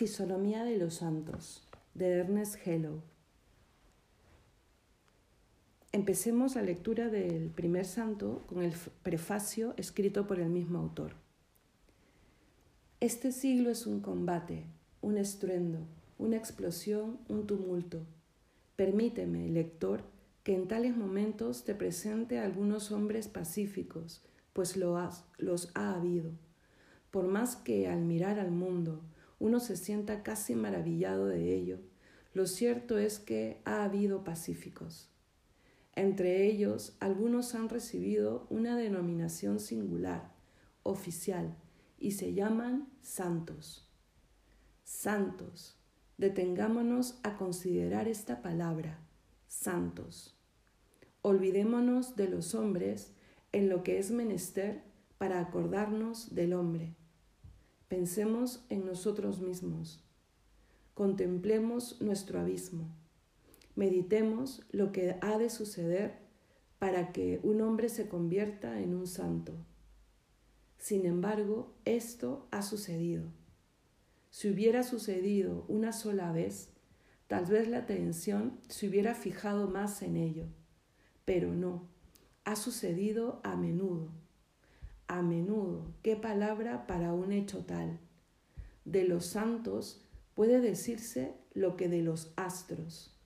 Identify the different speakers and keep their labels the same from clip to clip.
Speaker 1: Fisonomía de los Santos, de Ernest Hello. Empecemos la lectura del primer santo con el prefacio escrito por el mismo autor. Este siglo es un combate, un estruendo, una explosión, un tumulto. Permíteme, lector, que en tales momentos te presente algunos hombres pacíficos, pues los ha habido. Por más que al mirar al mundo uno se sienta casi maravillado de ello, lo cierto es que ha habido pacíficos. Entre ellos, algunos han recibido una denominación singular, oficial, y se llaman santos. Santos. Detengámonos a considerar esta palabra, santos. Olvidémonos de los hombres en lo que es menester para acordarnos del hombre. Pensemos en nosotros mismos. Contemplemos nuestro abismo. Meditemos lo que ha de suceder para que un hombre se convierta en un santo. Sin embargo, esto ha sucedido. Si hubiera sucedido una sola vez, tal vez la atención se hubiera fijado más en ello, pero no, ha sucedido a menudo. A menudo, qué palabra para un hecho tal. De los santos puede decirse lo que de los astros.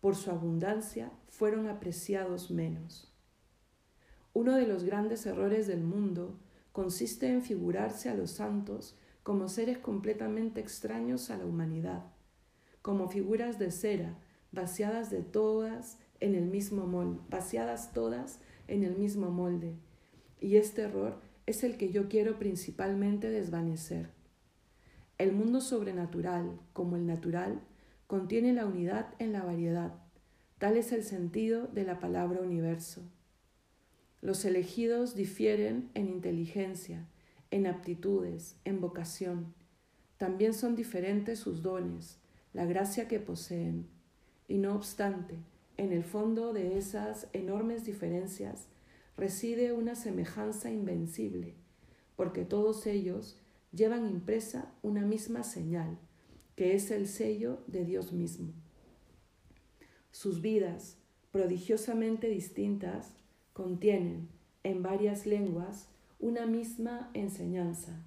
Speaker 1: Por su abundancia fueron apreciados menos. Uno de los grandes errores del mundo consiste en figurarse a los santos como seres completamente extraños a la humanidad, como figuras de cera, vaciadas de todas en el mismo molde, vaciadas todas en el mismo molde. Y este error es el que yo quiero principalmente desvanecer. El mundo sobrenatural, como el natural, contiene la unidad en la variedad. Tal es el sentido de la palabra universo. Los elegidos difieren en inteligencia, en aptitudes, en vocación. También son diferentes sus dones, la gracia que poseen. Y no obstante, en el fondo de esas enormes diferencias reside una semejanza invencible, porque todos ellos llevan impresa una misma señal, que es el sello de Dios mismo. Sus vidas, prodigiosamente distintas, contienen, en varias lenguas, una misma enseñanza.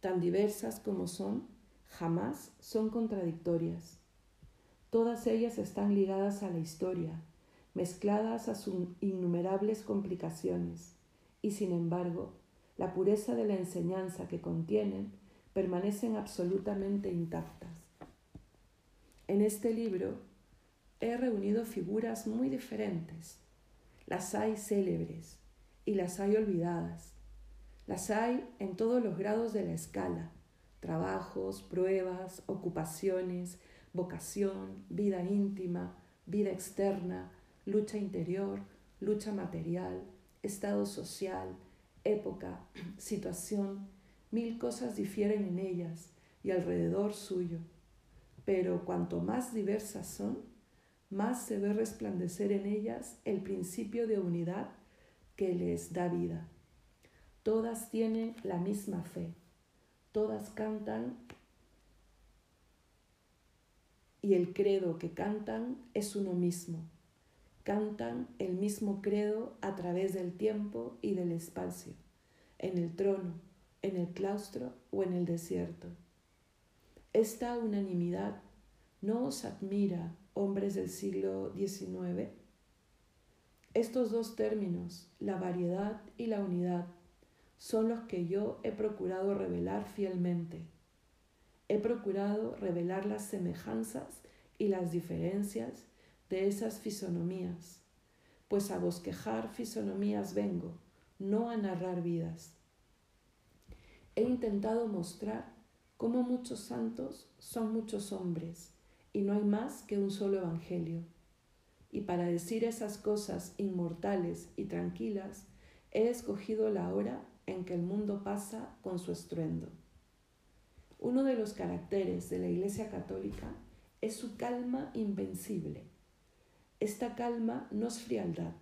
Speaker 1: Tan diversas como son, jamás son contradictorias. Todas ellas están ligadas a la historia, mezcladas a sus innumerables complicaciones, y sin embargo, la pureza de la enseñanza que contienen permanecen absolutamente intactas. En este libro he reunido figuras muy diferentes. Las hay célebres y las hay olvidadas. Las hay en todos los grados de la escala, trabajos, pruebas, ocupaciones, vocación, vida íntima, vida externa, lucha interior, lucha material, estado social, época, situación, mil cosas difieren en ellas y alrededor suyo. Pero cuanto más diversas son, más se ve resplandecer en ellas el principio de unidad que les da vida. Todas tienen la misma fe, todas cantan y el credo que cantan es uno mismo. Cantan el mismo credo a través del tiempo y del espacio, en el trono, en el claustro o en el desierto. Esta unanimidad no os admira, hombres del siglo XIX. Estos dos términos, la variedad y la unidad, son los que yo he procurado revelar fielmente he procurado revelar las semejanzas y las diferencias de esas fisonomías, pues a bosquejar fisonomías vengo, no a narrar vidas. He intentado mostrar cómo muchos santos son muchos hombres y no hay más que un solo evangelio. Y para decir esas cosas inmortales y tranquilas, he escogido la hora en que el mundo pasa con su estruendo. Uno de los caracteres de la Iglesia Católica es su calma invencible. Esta calma no es frialdad.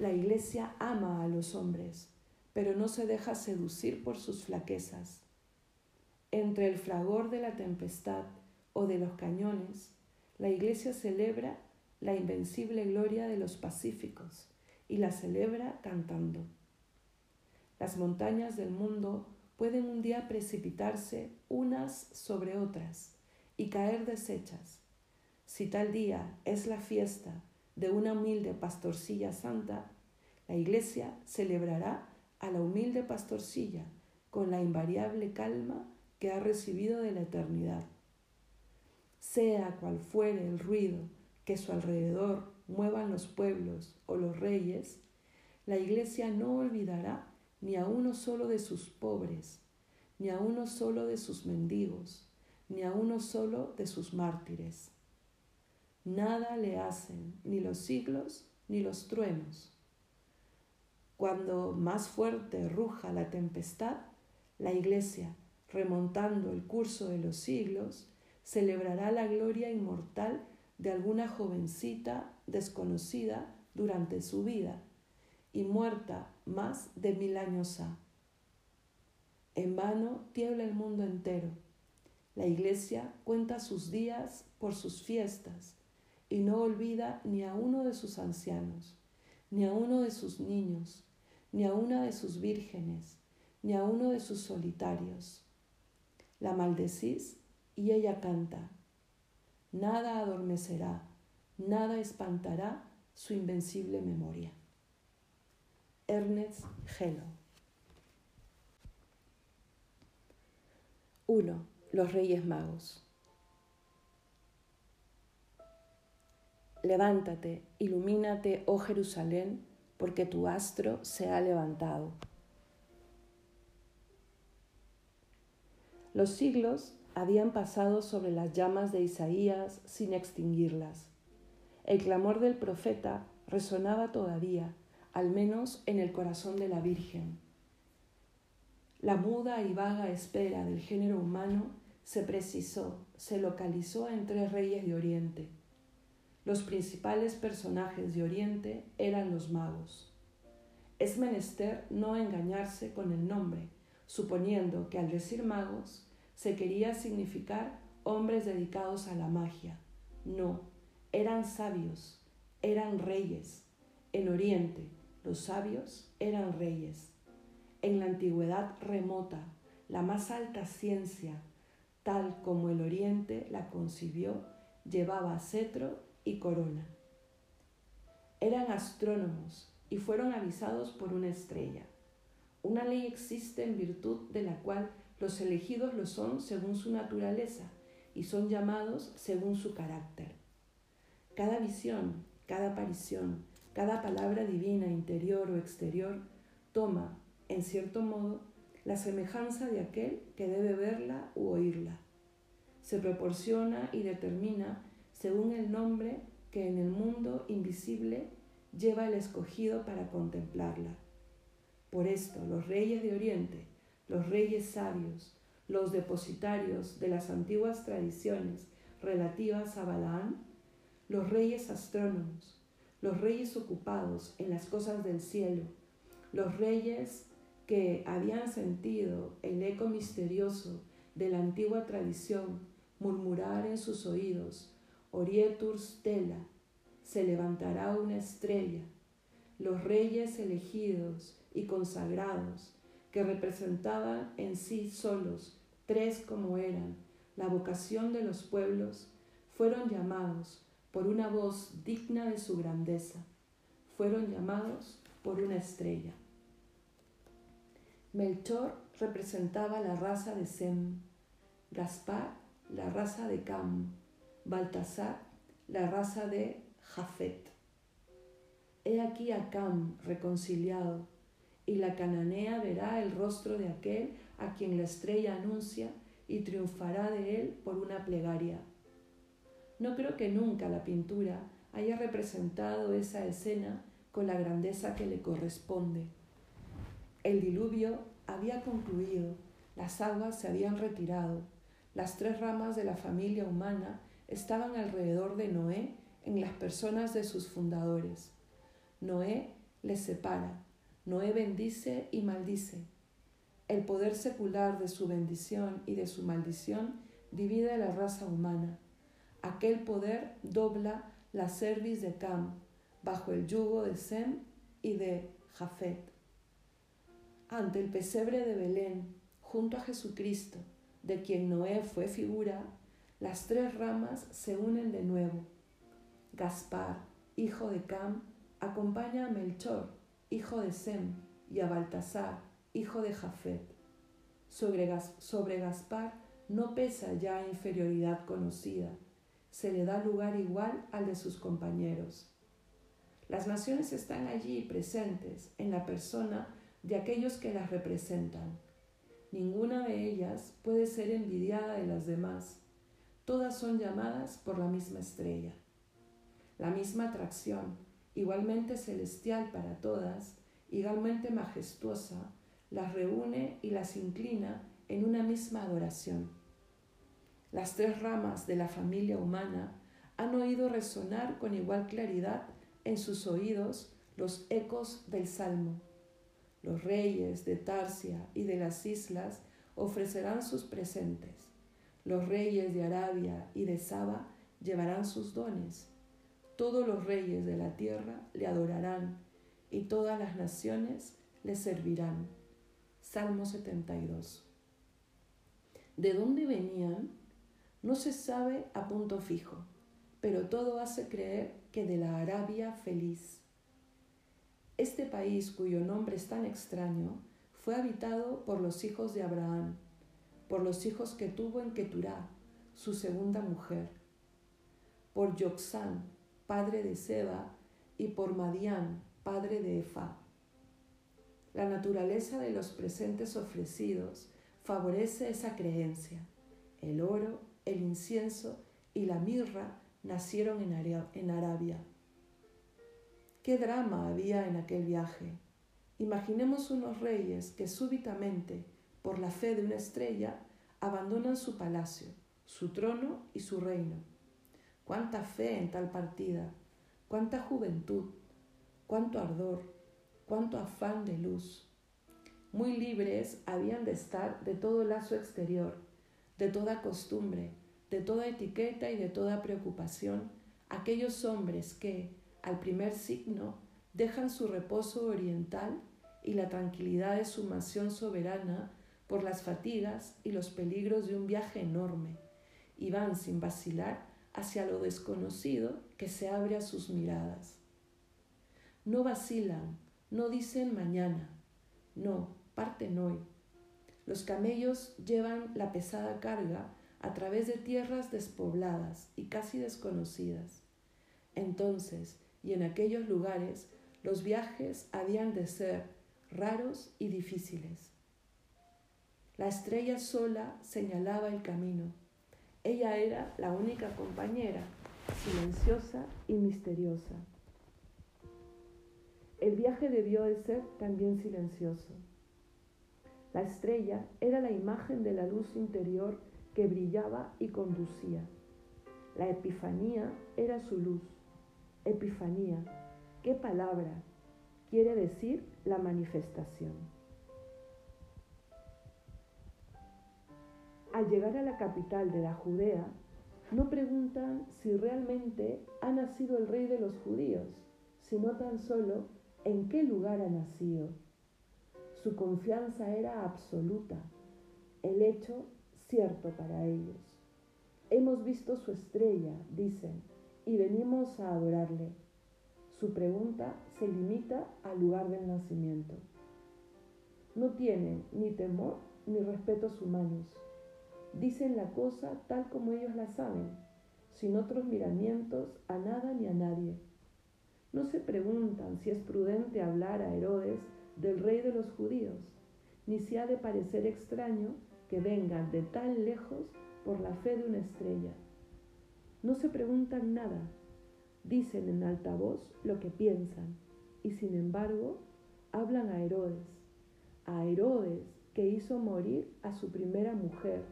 Speaker 1: La Iglesia ama a los hombres, pero no se deja seducir por sus flaquezas. entre el fragor de la tempestad o de los cañones, la Iglesia celebra la invencible gloria de los pacíficos y la celebra cantando. Las montañas del mundo pueden un día precipitarse unas sobre otras y caer deshechas. Si tal día es la fiesta de una humilde pastorcilla santa, la Iglesia celebrará a la humilde pastorcilla con la invariable calma que ha recibido de la eternidad. Sea cual fuere el ruido que su alrededor muevan los pueblos o los reyes, la Iglesia no olvidará ni a uno solo de sus pobres, ni a uno solo de sus mendigos, ni a uno solo de sus mártires. Nada le hacen ni los siglos ni los truenos. Cuando más fuerte ruja la tempestad, la Iglesia, remontando el curso de los siglos, celebrará la gloria inmortal de alguna jovencita desconocida durante su vida y muerta más de mil años ha. En vano tiembla el mundo entero. La Iglesia cuenta sus días por sus fiestas y no olvida ni a uno de sus ancianos, ni a uno de sus niños, ni a una de sus vírgenes, ni a uno de sus solitarios. La maldecís y ella canta. Nada adormecerá, nada espantará su invencible memoria. Ernest Gelo 1. Los Reyes Magos. Levántate, ilumínate, oh Jerusalén, porque tu astro se ha levantado. Los siglos habían pasado sobre las llamas de Isaías sin extinguirlas. El clamor del profeta resonaba todavía, al menos en el corazón de la Virgen. La muda y vaga espera del género humano se precisó, se localizó en tres reyes de Oriente los principales personajes de Oriente eran los magos. Es menester no engañarse con el nombre, suponiendo que al decir magos se quería significar hombres dedicados a la magia. No, eran sabios, eran reyes. En Oriente, los sabios eran reyes. En la antigüedad remota, la más alta ciencia, tal como el Oriente la concibió, llevaba cetro y corona. Eran astrónomos y fueron avisados por una estrella. Una ley existe en virtud de la cual los elegidos lo son según su naturaleza y son llamados según su carácter. Cada visión, cada aparición, cada palabra divina interior o exterior toma, en cierto modo, la semejanza de aquel que debe verla u oírla. Se proporciona y determina según el nombre que en el mundo invisible lleva el escogido para contemplarla. Por esto los reyes de Oriente, los reyes sabios, los depositarios de las antiguas tradiciones relativas a Balaán, los reyes astrónomos, los reyes ocupados en las cosas del cielo, los reyes que habían sentido el eco misterioso de la antigua tradición murmurar en sus oídos Orietur stella, se levantará una estrella, los reyes elegidos y consagrados, que representaban en sí solos, tres como eran, la vocación de los pueblos, fueron llamados por una voz digna de su grandeza, fueron llamados por una estrella. Melchor representaba la raza de Sem, Gaspar la raza de Cam, Baltasar, la raza de Jafet. He aquí a Cam reconciliado, y la cananea verá el rostro de aquel a quien la estrella anuncia y triunfará de él por una plegaria. No creo que nunca la pintura haya representado esa escena con la grandeza que le corresponde. El diluvio había concluido, las aguas se habían retirado, las tres ramas de la familia humana estaban alrededor de Noé en las personas de sus fundadores. Noé les separa, Noé bendice y maldice. El poder secular de su bendición y de su maldición divide a la raza humana. Aquel poder dobla la cerviz de Cam bajo el yugo de Sem y de Jafet. Ante el pesebre de Belén, junto a Jesucristo, de quien Noé fue figura, las tres ramas se unen de nuevo. Gaspar, hijo de Cam, acompaña a Melchor, hijo de Sem, y a Baltasar, hijo de Jafet. Sobre, sobre Gaspar no pesa ya inferioridad conocida, se le da lugar igual al de sus compañeros. Las naciones están allí presentes en la persona de aquellos que las representan. Ninguna de ellas puede ser envidiada de las demás. Todas son llamadas por la misma estrella. La misma atracción, igualmente celestial para todas, igualmente majestuosa, las reúne y las inclina en una misma adoración. Las tres ramas de la familia humana han oído resonar con igual claridad en sus oídos los ecos del Salmo. Los reyes de Tarsia y de las islas ofrecerán sus presentes. Los reyes de Arabia y de Saba llevarán sus dones. Todos los reyes de la tierra le adorarán y todas las naciones le servirán. Salmo 72. ¿De dónde venían? No se sabe a punto fijo, pero todo hace creer que de la Arabia feliz. Este país, cuyo nombre es tan extraño, fue habitado por los hijos de Abraham, por los hijos que tuvo en Keturá, su segunda mujer, por Yoxán, padre de Seba, y por Madián, padre de Efa. La naturaleza de los presentes ofrecidos favorece esa creencia. El oro, el incienso y la mirra nacieron en Arabia. ¿Qué drama había en aquel viaje? Imaginemos unos reyes que súbitamente, por la fe de una estrella, abandonan su palacio, su trono y su reino. Cuánta fe en tal partida, cuánta juventud, cuánto ardor, cuánto afán de luz. Muy libres habían de estar de todo lazo exterior, de toda costumbre, de toda etiqueta y de toda preocupación aquellos hombres que, al primer signo, dejan su reposo oriental y la tranquilidad de su mansión soberana por las fatigas y los peligros de un viaje enorme, y van sin vacilar hacia lo desconocido que se abre a sus miradas. No vacilan, no dicen mañana, no, parten hoy. Los camellos llevan la pesada carga a través de tierras despobladas y casi desconocidas. Entonces, y en aquellos lugares, los viajes habían de ser raros y difíciles. La estrella sola señalaba el camino. Ella era la única compañera, silenciosa y misteriosa. El viaje debió de ser también silencioso. La estrella era la imagen de la luz interior que brillaba y conducía. La epifanía era su luz. Epifanía, ¿qué palabra? Quiere decir la manifestación. Al llegar a la capital de la Judea, no preguntan si realmente ha nacido el rey de los judíos, sino tan solo en qué lugar ha nacido. Su confianza era absoluta. El hecho cierto para ellos. Hemos visto su estrella, dicen, y venimos a adorarle. Su pregunta se limita al lugar del nacimiento. No tienen ni temor ni respetos humanos. Dicen la cosa tal como ellos la saben, sin otros miramientos a nada ni a nadie. No se preguntan si es prudente hablar a Herodes del rey de los judíos, ni si ha de parecer extraño que vengan de tan lejos por la fe de una estrella. No se preguntan nada, dicen en alta voz lo que piensan y sin embargo hablan a Herodes, a Herodes que hizo morir a su primera mujer,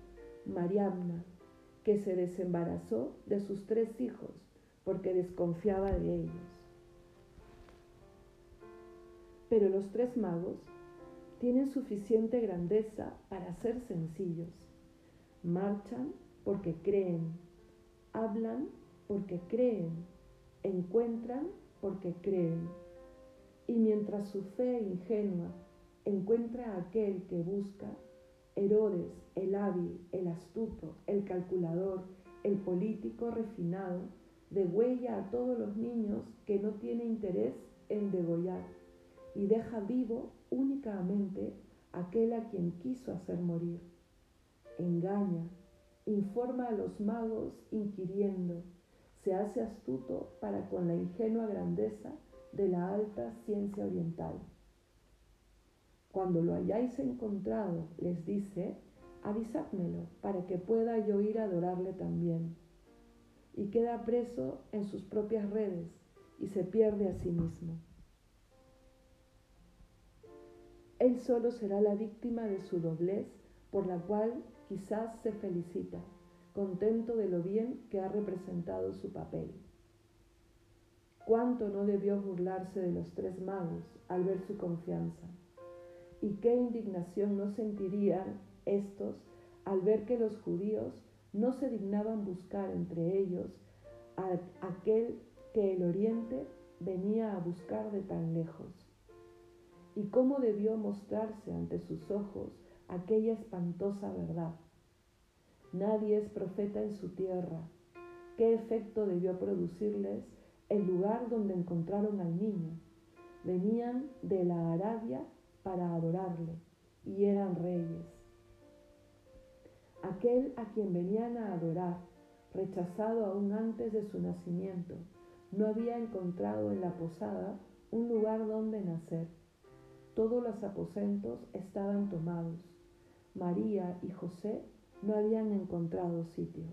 Speaker 1: Mariamna, que se desembarazó de sus tres hijos porque desconfiaba de ellos. Pero los tres magos tienen suficiente grandeza para ser sencillos. Marchan porque creen, hablan porque creen, encuentran porque creen. Y mientras su fe ingenua encuentra a aquel que busca, Herodes, el hábil, el astuto, el calculador, el político refinado, degüella a todos los niños que no tiene interés en degollar y deja vivo únicamente aquel a quien quiso hacer morir. Engaña, informa a los magos inquiriendo, se hace astuto para con la ingenua grandeza de la alta ciencia oriental. Cuando lo hayáis encontrado, les dice, avisádmelo para que pueda yo ir a adorarle también. Y queda preso en sus propias redes y se pierde a sí mismo. Él solo será la víctima de su doblez, por la cual quizás se felicita, contento de lo bien que ha representado su papel. Cuánto no debió burlarse de los tres magos al ver su confianza, y qué indignación no sentirían estos al ver que los judíos no se dignaban buscar entre ellos a aquel que el oriente venía a buscar de tan lejos y cómo debió mostrarse ante sus ojos aquella espantosa verdad. Nadie es profeta en su tierra. ¿Qué efecto debió producirles el lugar donde encontraron al niño? Venían de la Arabia para adorarle y eran reyes. Aquel a quien venían a adorar, rechazado aún antes de su nacimiento, no había encontrado en la posada un lugar donde nacer todos los aposentos estaban tomados. María y José no habían encontrado sitio.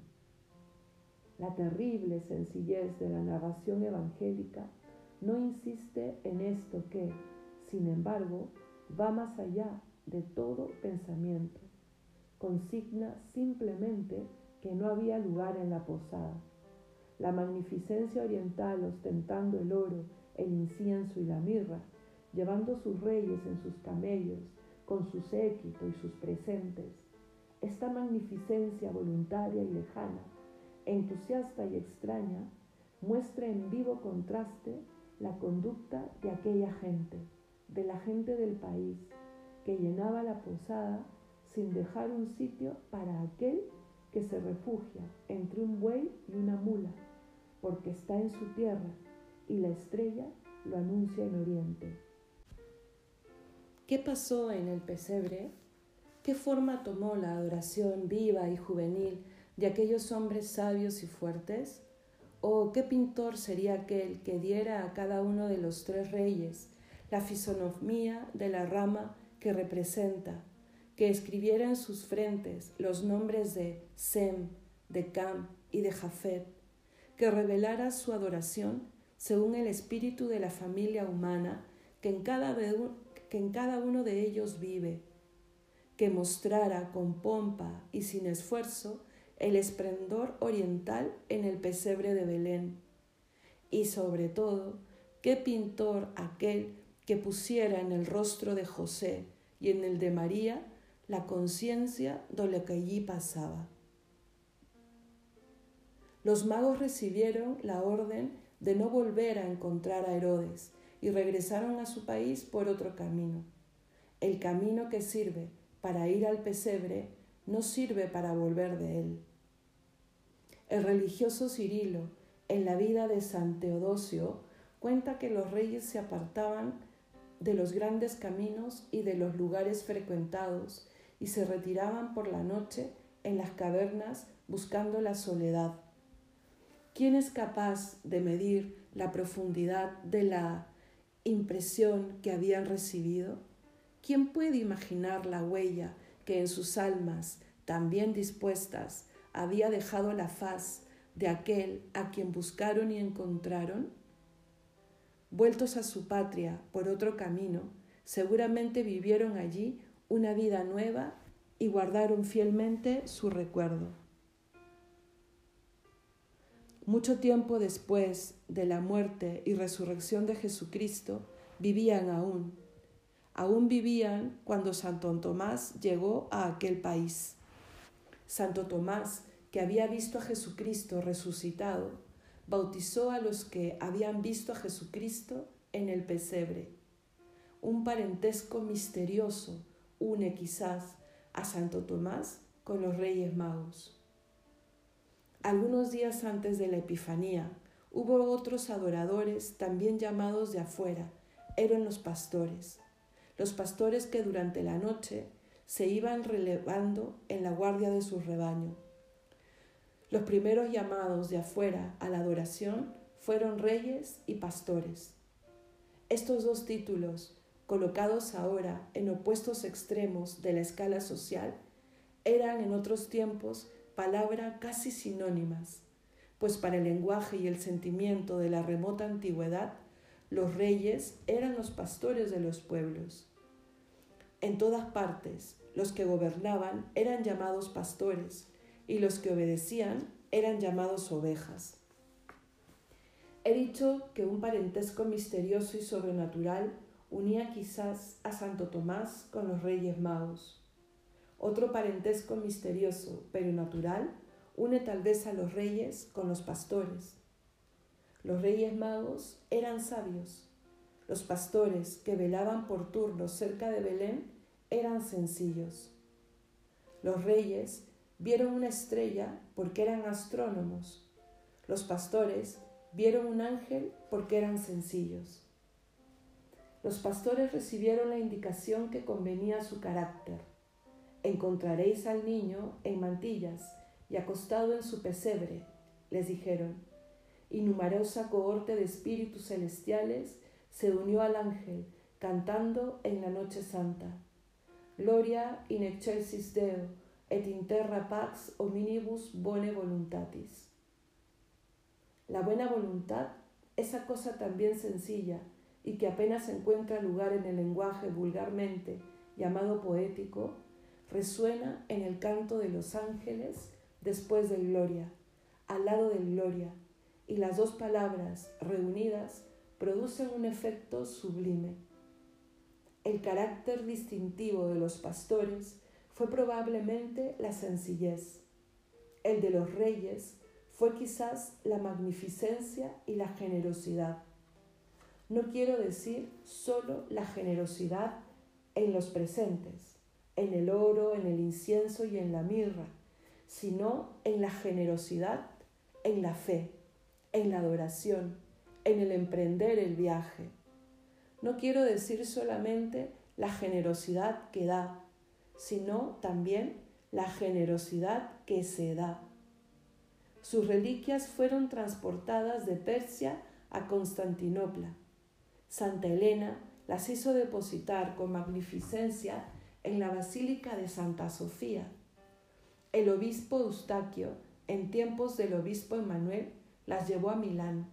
Speaker 1: La terrible sencillez de la narración evangélica no insiste en esto que, sin embargo, va más allá de todo pensamiento. Consigna simplemente que no había lugar en la posada. La magnificencia oriental ostentando el oro, el incienso y la mirra llevando sus reyes en sus camellos, con su séquito y sus presentes. Esta magnificencia voluntaria y lejana, entusiasta y extraña, muestra en vivo contraste la conducta de aquella gente, de la gente del país, que llenaba la posada sin dejar un sitio para aquel que se refugia entre un buey y una mula, porque está en su tierra y la estrella lo anuncia en oriente. ¿Qué pasó en el pesebre? ¿Qué forma tomó la adoración viva y juvenil de aquellos hombres sabios y fuertes? ¿O qué pintor sería aquel que diera a cada uno de los tres reyes la fisonomía de la rama que representa, que escribiera en sus frentes los nombres de Sem, de Cam y de Jafet, que revelara su adoración según el espíritu de la familia humana que en cada, que en cada uno de ellos vive, que mostrara con pompa y sin esfuerzo el esplendor oriental en el pesebre de Belén, y sobre todo, qué pintor aquel que pusiera en el rostro de José y en el de María la conciencia de lo que allí pasaba. Los magos recibieron la orden de no volver a encontrar a Herodes, y regresaron a su país por otro camino. El camino que sirve para ir al pesebre no sirve para volver de él. El religioso Cirilo, en la vida de San Teodosio, cuenta que los reyes se apartaban de los grandes caminos y de los lugares frecuentados y se retiraban por la noche en las cavernas buscando la soledad. ¿Quién es capaz de medir la profundidad de la impresión que habían recibido? ¿Quién puede imaginar la huella que en sus almas, tan bien dispuestas, había dejado la faz de aquel a quien buscaron y encontraron? Vueltos a su patria por otro camino, seguramente vivieron allí una vida nueva y guardaron fielmente su recuerdo. Mucho tiempo después de la muerte y resurrección de Jesucristo, vivían aún. aún vivían cuando Santo Tomás llegó a aquel país. Santo Tomás, que había visto a Jesucristo resucitado, bautizó a los que habían visto a Jesucristo en el pesebre. Un parentesco misterioso une quizás a Santo Tomás con los Reyes Magos. Algunos días antes de la Epifanía, hubo otros adoradores, también llamados de afuera, eran los pastores, los pastores que durante la noche se iban relevando en la guardia de su rebaño. Los primeros llamados de afuera a la adoración fueron reyes y pastores. Estos dos títulos, colocados ahora en opuestos extremos de la escala social, eran en otros tiempos palabras casi sinónimas, pues para el lenguaje y el sentimiento de la remota antigüedad, los reyes eran los pastores de los pueblos. En todas partes, los que gobernaban eran llamados pastores y los que obedecían eran llamados ovejas. He dicho que un parentesco misterioso y sobrenatural unía quizás a Santo Tomás con los Reyes Magos. Otro parentesco misterioso pero natural une tal vez a los reyes con los pastores. Los Reyes Magos eran sabios. Los pastores que velaban por turno cerca de Belén eran sencillos. Los reyes vieron una estrella porque eran astrónomos. Los pastores vieron un ángel porque eran sencillos. Los pastores recibieron la indicación que convenía a su carácter. Encontraréis al niño en mantillas y acostado en su pesebre, les dijeron. Y numerosa cohorte de espíritus celestiales se unió al ángel, cantando en la noche santa. Gloria in excelsis Deo, et in terra pax hominibus bone voluntatis. La buena voluntad, esa cosa también sencilla y que apenas encuentra lugar en el lenguaje vulgarmente llamado poético, resuena en el canto de los ángeles después de gloria, al lado de gloria, y las dos palabras reunidas producen un efecto sublime. El carácter distintivo de los pastores fue probablemente la sencillez, el de los reyes fue quizás la magnificencia y la generosidad. No quiero decir solo la generosidad en los presentes, en el oro, en el incienso y en la mirra, sino en la generosidad, en la fe, en la adoración, en el emprender el viaje. No quiero decir solamente la generosidad que da, sino también la generosidad que se da. Sus reliquias fueron transportadas de Persia a Constantinopla. Santa Elena las hizo depositar con magnificencia en la Basílica de Santa Sofía. El obispo Eustaquio, en tiempos del obispo Emanuel, las llevó a Milán.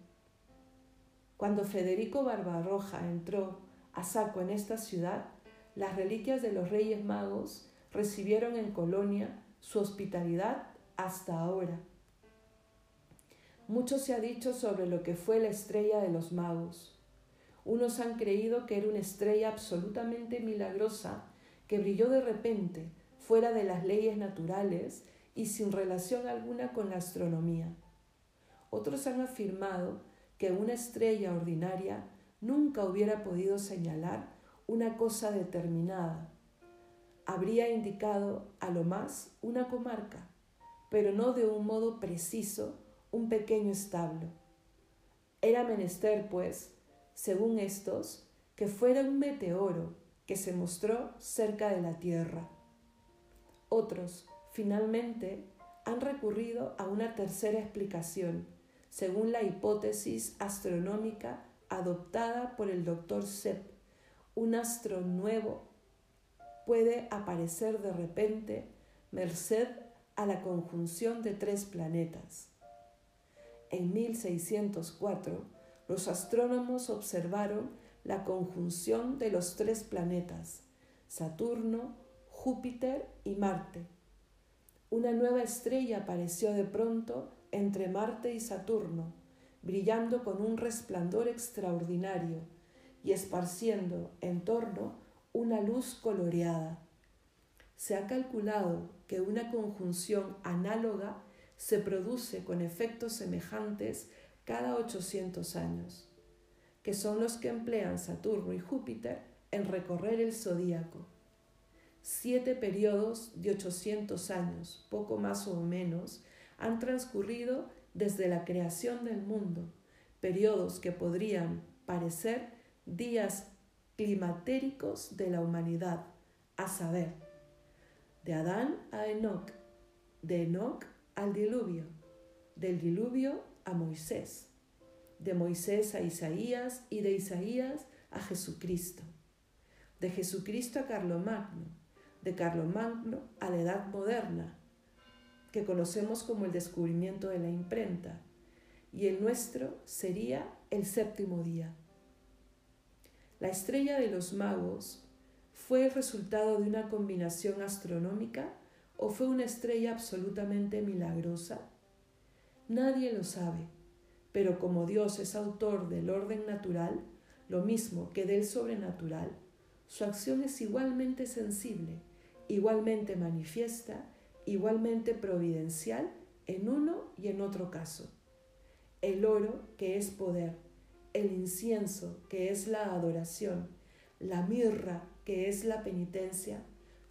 Speaker 1: Cuando Federico Barbarroja entró a saco en esta ciudad, las reliquias de los Reyes Magos recibieron en Colonia su hospitalidad hasta ahora. Mucho se ha dicho sobre lo que fue la estrella de los magos. Unos han creído que era una estrella absolutamente milagrosa que brilló de repente, fuera de las leyes naturales y sin relación alguna con la astronomía. Otros han afirmado que una estrella ordinaria nunca hubiera podido señalar una cosa determinada. Habría indicado a lo más una comarca, pero no de un modo preciso un pequeño establo. Era menester, pues, según estos, que fuera un meteoro que se mostró cerca de la Tierra. Otros, finalmente, han recurrido a una tercera explicación, según la hipótesis astronómica adoptada por el doctor Sepp. Un astro nuevo puede aparecer de repente merced a la conjunción de tres planetas en 1604, los astrónomos observaron la conjunción de los tres planetas, Saturno, Júpiter y Marte. Una nueva estrella apareció de pronto entre Marte y Saturno, brillando con un resplandor extraordinario y esparciendo en torno una luz coloreada. Se ha calculado que una conjunción análoga se produce con efectos semejantes cada 800 años, que son los que emplean Saturno y Júpiter en recorrer el zodíaco. Siete periodos de 800 años, poco más o menos, han transcurrido desde la creación del mundo, periodos que podrían parecer días climatéricos de la humanidad, a saber, de Adán a Enoch, de Enoch al diluvio, del diluvio a Moisés, de Moisés a Isaías y de Isaías a Jesucristo, de Jesucristo a Carlomagno, de Carlomagno a la Edad Moderna, que conocemos como el descubrimiento de la imprenta, y el nuestro sería el séptimo día. La estrella de los magos fue el resultado de una combinación astronómica o fue una estrella absolutamente milagrosa? Nadie lo sabe, pero como Dios es autor del orden natural, lo mismo que del sobrenatural, su acción es igualmente sensible, igualmente manifiesta, igualmente providencial en uno y en otro caso. El oro, que es poder, el incienso, que es la adoración, la mirra, que es la penitencia,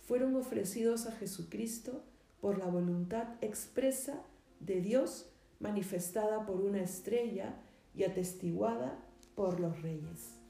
Speaker 1: fueron ofrecidos a Jesucristo por la voluntad expresa de Dios manifestada por una estrella y atestiguada por los reyes.